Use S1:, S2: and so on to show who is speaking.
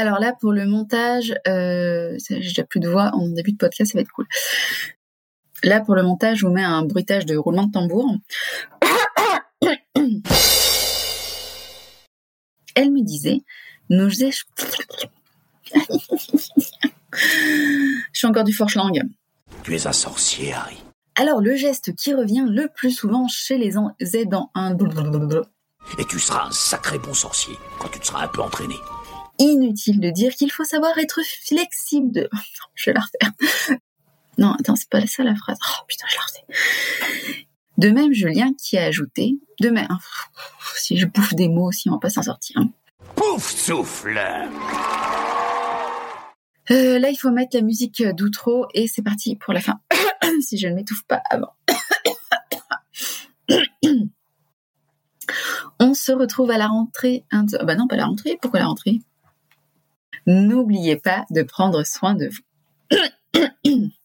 S1: Alors là, pour le montage, euh, j'ai déjà plus de voix en début de podcast, ça va être cool. Là, pour le montage, je vous mets un bruitage de roulement de tambour. Elle me disait, nous je suis encore du forche-langue.
S2: Tu es un sorcier, Harry.
S1: Alors, le geste qui revient le plus souvent chez les aidants, un
S2: Et tu seras un sacré bon sorcier quand tu te seras un peu entraîné.
S1: Inutile de dire qu'il faut savoir être flexible de... Je vais la refaire. Non, attends, c'est pas ça la phrase. Oh putain, je la refais. De même, Julien qui a ajouté, de même, si je bouffe des mots aussi, on va pas s'en sortir. Hein.
S2: Pouf souffle
S1: euh, Là, il faut mettre la musique d'outro et c'est parti pour la fin. si je ne m'étouffe pas avant. On se retrouve à la rentrée. Bah non, pas la rentrée. Pourquoi la rentrée? N'oubliez pas de prendre soin de vous.